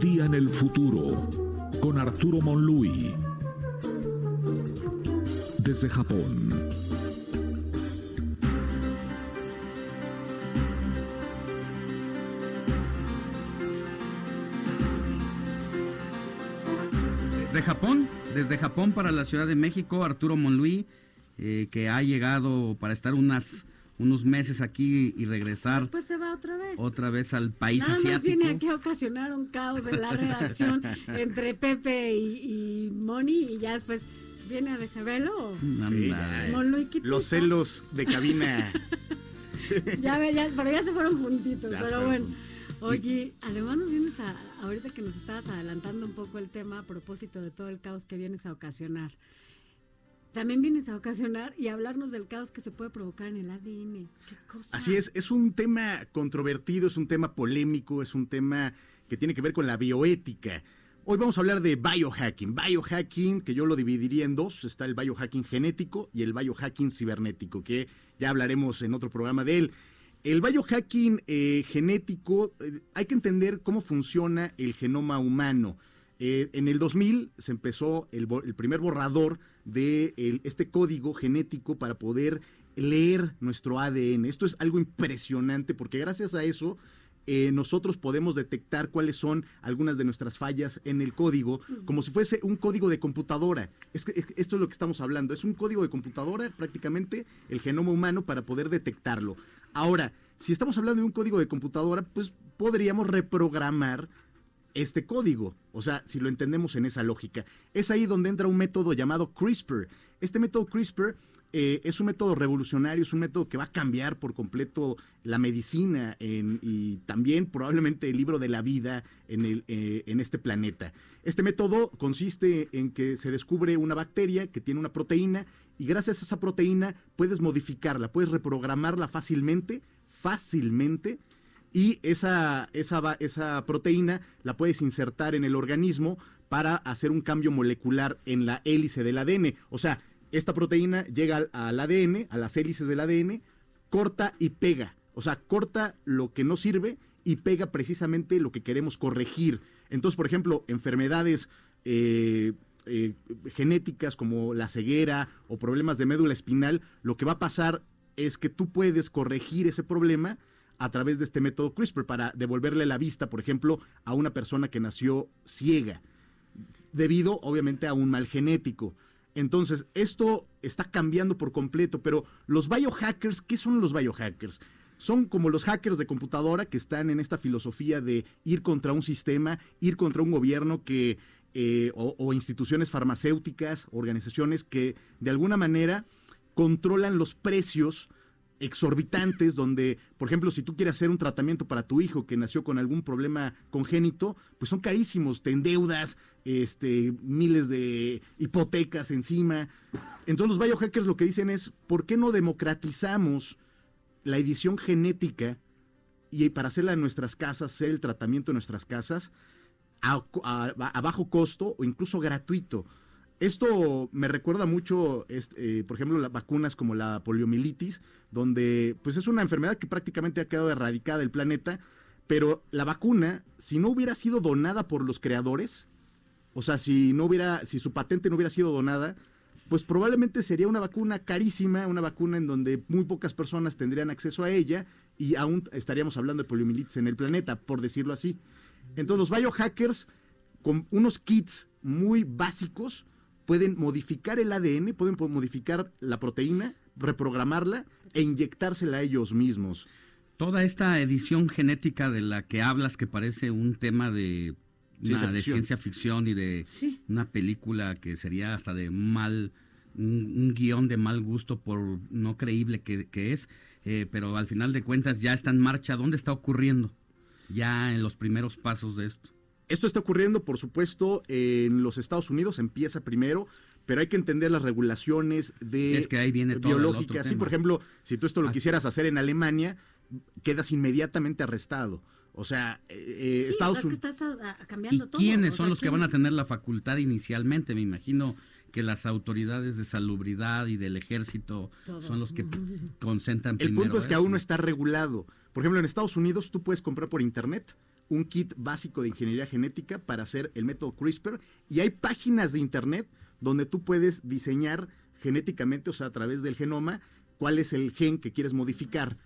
Día en el futuro con Arturo Monlui. Desde Japón. Desde Japón, desde Japón para la Ciudad de México, Arturo Monluí, eh, que ha llegado para estar unas unos meses aquí y regresar Después se va otra vez. otra vez al país Nada más asiático. viene aquí a ocasionar un caos en la redacción entre Pepe y, y Moni y ya después viene a dejarlo. ¿qué Los celos de cabina. Ya, ve- ya, pero ya se fueron juntitos, pero fueron bueno. Oye, además nos vienes a, ahorita que nos estabas adelantando un poco el tema a propósito de todo el caos que vienes a ocasionar. También vienes a ocasionar y a hablarnos del caos que se puede provocar en el ADN. Así es, es un tema controvertido, es un tema polémico, es un tema que tiene que ver con la bioética. Hoy vamos a hablar de biohacking. Biohacking, que yo lo dividiría en dos, está el biohacking genético y el biohacking cibernético, que ya hablaremos en otro programa de él. El biohacking eh, genético, eh, hay que entender cómo funciona el genoma humano. Eh, en el 2000 se empezó el, primer borrador de el- este código genético para poder leer nuestro ADN. Esto es algo impresionante porque gracias a eso eh, nosotros podemos detectar cuáles son algunas de nuestras fallas en el código, como si fuese un código de computadora. Es que es- esto es lo que estamos hablando. Es un código de computadora, prácticamente, el genoma humano para poder detectarlo. Ahora, si estamos hablando de un código de computadora, pues podríamos reprogramar este código. O sea, si lo entendemos en esa lógica. Es ahí donde entra un método llamado CRISPR. Este método CRISPR eh, es un método revolucionario, es un método que va a cambiar por completo la medicina y también probablemente el libro de la vida en, el, eh, en este planeta. Este método consiste en que se descubre una bacteria que tiene una proteína y gracias a esa proteína puedes modificarla, puedes reprogramarla fácilmente, fácilmente y esa, esa, esa proteína la puedes insertar en el organismo para hacer un cambio molecular en la hélice del ADN. O sea, esta proteína llega al, al ADN, a las hélices del ADN, corta y pega. O sea, corta lo que no sirve y pega precisamente lo que queremos corregir. Entonces, por ejemplo, enfermedades eh, eh, genéticas como la ceguera o problemas de médula espinal, lo que va a pasar es que tú puedes corregir ese problema a través de este método CRISPR para devolverle la vista, por ejemplo, a una persona que nació ciega, debido obviamente a un mal genético. Entonces, esto está cambiando por completo, pero los biohackers, ¿qué son los biohackers? Son como los hackers de computadora que están en esta filosofía de ir contra un sistema, ir contra un gobierno que, eh, o, o instituciones farmacéuticas, organizaciones que de alguna manera controlan los precios exorbitantes donde, por ejemplo, si tú quieres hacer un tratamiento para tu hijo que nació con algún problema congénito, pues son carísimos, te endeudas, este, miles de hipotecas encima. Entonces los biohackers lo que dicen es, ¿por qué no democratizamos la edición genética y para hacerla en nuestras casas, hacer el tratamiento en nuestras casas a, a- a bajo costo o incluso gratuito? Esto me recuerda mucho, este, eh, por ejemplo, las vacunas como la poliomielitis, donde pues es una enfermedad que prácticamente ha quedado erradicada del planeta, pero la vacuna, si no hubiera sido donada por los creadores, o sea, si no hubiera, si su patente no hubiera sido donada, pues probablemente sería una vacuna carísima, una vacuna en donde muy pocas personas tendrían acceso a ella y aún estaríamos hablando de poliomielitis en el planeta, por decirlo así. Entonces los biohackers, con unos kits muy básicos, pueden modificar el ADN, pueden modificar la proteína, reprogramarla e inyectársela a ellos mismos. Toda esta edición genética de la que hablas, que parece un tema de, Ciencia una- de ficción. ciencia ficción y de Sí. una película que sería hasta de mal, un, un guion de mal gusto por no creíble que, que es, eh, pero al final de cuentas ya está en marcha. ¿Dónde está ocurriendo? Ya en los primeros pasos de esto. Esto está ocurriendo, por supuesto, en los Estados Unidos, empieza primero, pero hay que entender las regulaciones de Es que ahí viene todo el biológicas. Sí, por ejemplo, si tú esto lo quisieras hacer en Alemania, quedas inmediatamente arrestado. O sea, eh, eh, Sí, Estados es que Unidos... a- ¿Y cambiando todo. quiénes o son los que van a tener la facultad inicialmente? Me imagino que las autoridades de salubridad y del ejército Todo. son los que concentran El primero punto es que eso. aún no está regulado. Por ejemplo, en Estados Unidos tú puedes comprar por internet un kit básico de ingeniería genética para hacer el método CRISPR y hay páginas de internet donde tú puedes diseñar genéticamente, o sea, a través del genoma, cuál es el gen que quieres modificar.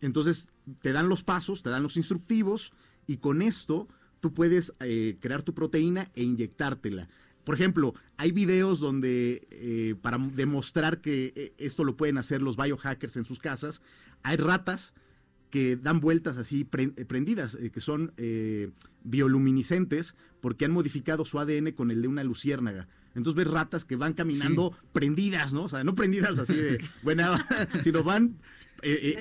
Entonces, te dan los pasos, te dan los instructivos y con esto tú puedes eh, crear tu proteína e inyectártela. Por ejemplo, hay videos donde eh, para demostrar que eh, esto lo pueden hacer los biohackers en sus casas, hay ratas que dan vueltas así pre- eh, prendidas, eh, que son eh, bioluminiscentes porque han modificado su ADN con el de una luciérnaga. Entonces ves ratas que van caminando prendidas, ¿no? O sea, no prendidas así de buena, sino van eh,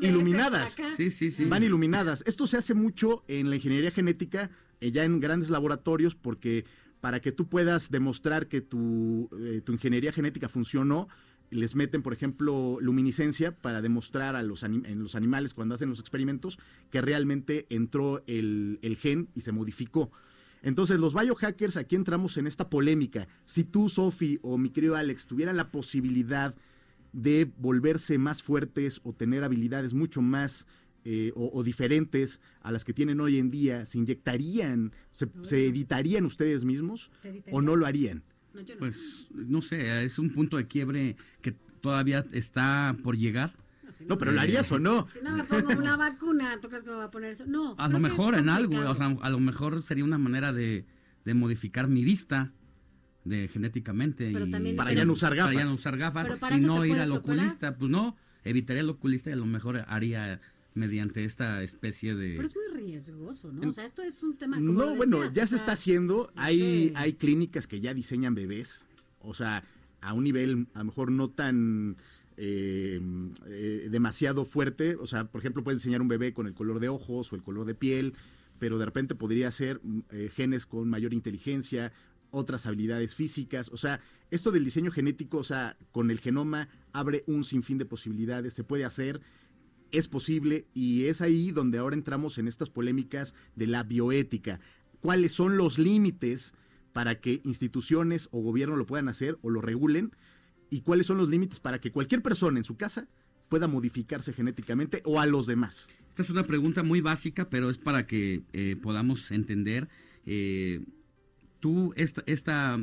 iluminadas. Sí, sí, sí. Van iluminadas. Esto se hace mucho en la ingeniería genética, eh, ya en grandes laboratorios, porque para que tú puedas demostrar que tu, eh, tu ingeniería genética funcionó, les meten, por ejemplo, luminiscencia para demostrar a los en los animales cuando hacen los experimentos que realmente entró el, el gen y se modificó. Entonces, los biohackers, aquí entramos en esta polémica. Si tú, Sophie, o mi querido Alex, tuvieran la posibilidad de volverse más fuertes o tener habilidades mucho más eh, o, o diferentes a las que tienen hoy en día, ¿se inyectarían, se, se editarían ustedes mismos ¿Te o no lo harían? No, yo no. Pues no sé, es un punto de quiebre que todavía está por llegar. Si No, pero ¿lo harías o no? Si no me pongo una vacuna, ¿tú crees que me va a poner eso? No. A lo mejor en algo, o sea, a lo mejor sería una manera de, de modificar mi vista de genéticamente Pero y también Para ya no usar para ya gafas. no usar gafas y no ir al oculista, pues no, evitaría el oculista y a lo mejor haría mediante esta especie de Pero es muy riesgoso, ¿no? O sea, esto es un tema como No, bueno, decías, ya se sea, está haciendo. Hay, hay clínicas que ya diseñan bebés. O sea, a un nivel a lo mejor no tan eh, eh, demasiado fuerte. O sea, por ejemplo, puedes diseñar un bebé con el color de ojos o el color de piel, pero de repente podría ser eh, genes con mayor inteligencia, otras habilidades físicas. O sea, esto del diseño genético, o sea, con el genoma abre un sinfín de posibilidades. Se puede hacer es posible y es ahí donde ahora entramos en estas polémicas de la bioética. ¿Cuáles son los límites para que instituciones o gobierno lo puedan hacer o lo regulen? ¿Y cuáles son los límites para que cualquier persona en su casa pueda modificarse genéticamente o a los demás? Esta es una pregunta muy básica, pero es para que eh, podamos entender. eh, tú esta, esta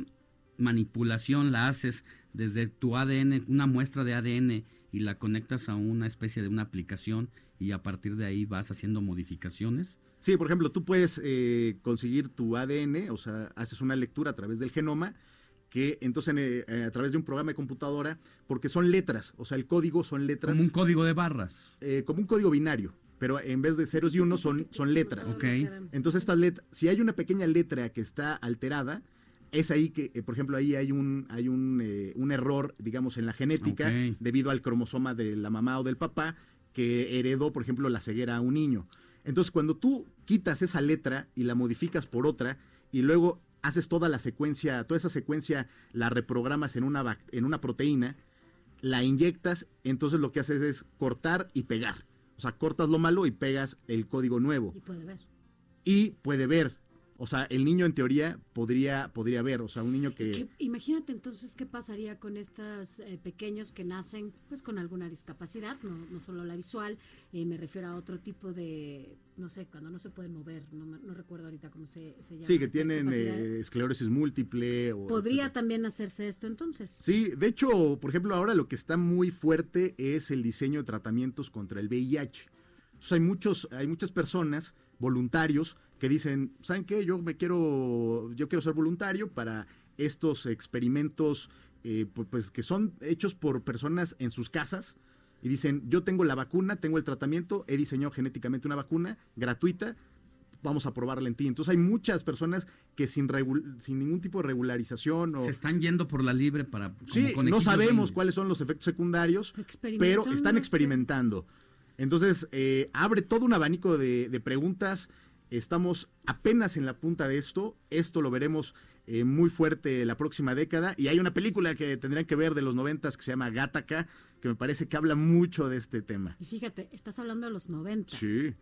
manipulación la haces desde tu ADN, una muestra de ADN, y la conectas a una especie de una aplicación y a partir de ahí vas haciendo modificaciones. Sí, por ejemplo, tú puedes eh, conseguir tu ADN, o sea, haces una lectura a través del genoma, que entonces eh, eh, a través de un programa de computadora, porque son letras, o sea, el código son letras. Como un código de barras. eh, como un código binario, pero en vez de ceros y unos son, son letras. Ok. Entonces estas letras, si hay una pequeña letra que está alterada, es ahí que, eh, por ejemplo, ahí hay un, hay un, eh, un error, digamos, en la genética, debido al cromosoma de la mamá o del papá, que heredó, por ejemplo, la ceguera a un niño. Entonces, cuando tú quitas esa letra y la modificas por otra, y luego haces toda la secuencia, toda esa secuencia la reprogramas en una, en una proteína, la inyectas, entonces lo que haces es cortar y pegar. O sea, cortas lo malo y pegas el código nuevo Y puede ver. y puede ver. O sea, el niño en teoría podría, podría ver. O sea, un niño que... ¿Qué- imagínate entonces qué pasaría con estos eh, pequeños que nacen pues con alguna discapacidad, no, no solo la visual, eh, me refiero a otro tipo de, no sé, cuando no se pueden mover, no, no recuerdo ahorita cómo se, se llama. Sí, que tienen eh, esclerosis múltiple. O, ¿Podría etcétera. también hacerse esto entonces? Sí, de hecho, por ejemplo, ahora lo que está muy fuerte es el diseño de tratamientos contra el VIH. Entonces, hay, muchos, hay muchas personas, voluntarios, que dicen, ¿saben qué? Yo me quiero, yo quiero ser voluntario para estos experimentos, eh, pu- pues que son hechos por personas en sus casas. Y dicen, yo tengo la vacuna, tengo el tratamiento, he diseñado genéticamente una vacuna gratuita, vamos a probarla en ti. Entonces hay muchas personas que sin, sin ningún tipo de regularización o... Se están yendo por la libre para... Sí, no sabemos cuáles son los efectos secundarios, pero están experimentando. Entonces, eh, abre todo un abanico de, preguntas. Estamos apenas en la punta de esto. Esto lo veremos eh, muy fuerte la próxima década. Y hay una película que tendrían que ver de los noventas que se llama Gataca, que me parece que habla mucho de este tema. Y fíjate, estás hablando de los 90. Sí.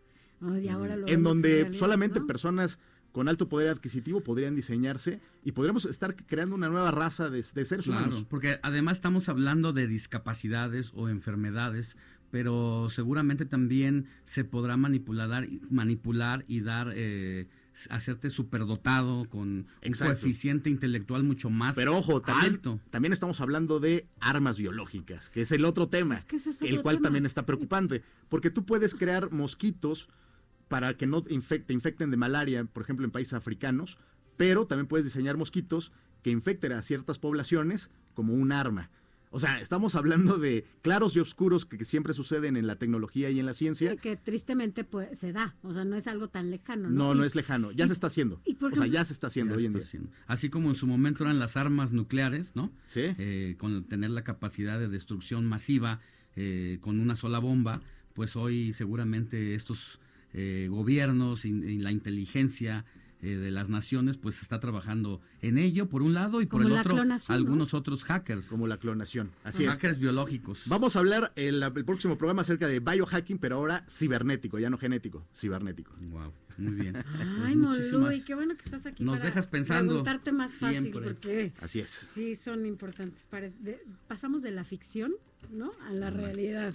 ahora en donde solamente personas con alto poder adquisitivo podrían diseñarse y podríamos estar creando una nueva raza de, de seres claro, humanos. Porque además estamos hablando de discapacidades o enfermedades pero seguramente también se podrá manipular, manipular y dar, eh, hacerte superdotado con un coeficiente intelectual mucho más pero ojo, también, También estamos hablando de armas biológicas, que es el otro tema, el cual también está preocupante, porque tú puedes crear mosquitos para que no infecte, infecten de malaria, por ejemplo, en países africanos, pero también puedes diseñar mosquitos que infecten a ciertas poblaciones como un arma. O sea, estamos hablando de claros y oscuros que, siempre suceden en la tecnología y en la ciencia. que tristemente pues, se da, o sea, no es algo tan lejano. No, no, no es lejano, ya se está haciendo. o sea, ya se está haciendo hoy en día. Así como en su momento eran las armas nucleares, ¿no? Sí. Eh, con tener la capacidad de destrucción masiva eh, con una sola bomba, pues hoy seguramente estos eh, gobiernos y la inteligencia eh, de las naciones, pues está trabajando en ello, por un lado, y por el otro, algunos otros hackers. Como la clonación. Así hackers biológicos. Vamos a hablar el, el, próximo programa acerca de biohacking, pero ahora cibernético, ya no genético, cibernético. Wow, muy bien. Ay, Moluy, qué bueno que estás aquí. Nos dejas pensando. Preguntarte más fácil, porque. Así es. Sí, son importantes. pasamos de la ficción, ¿no? A la realidad.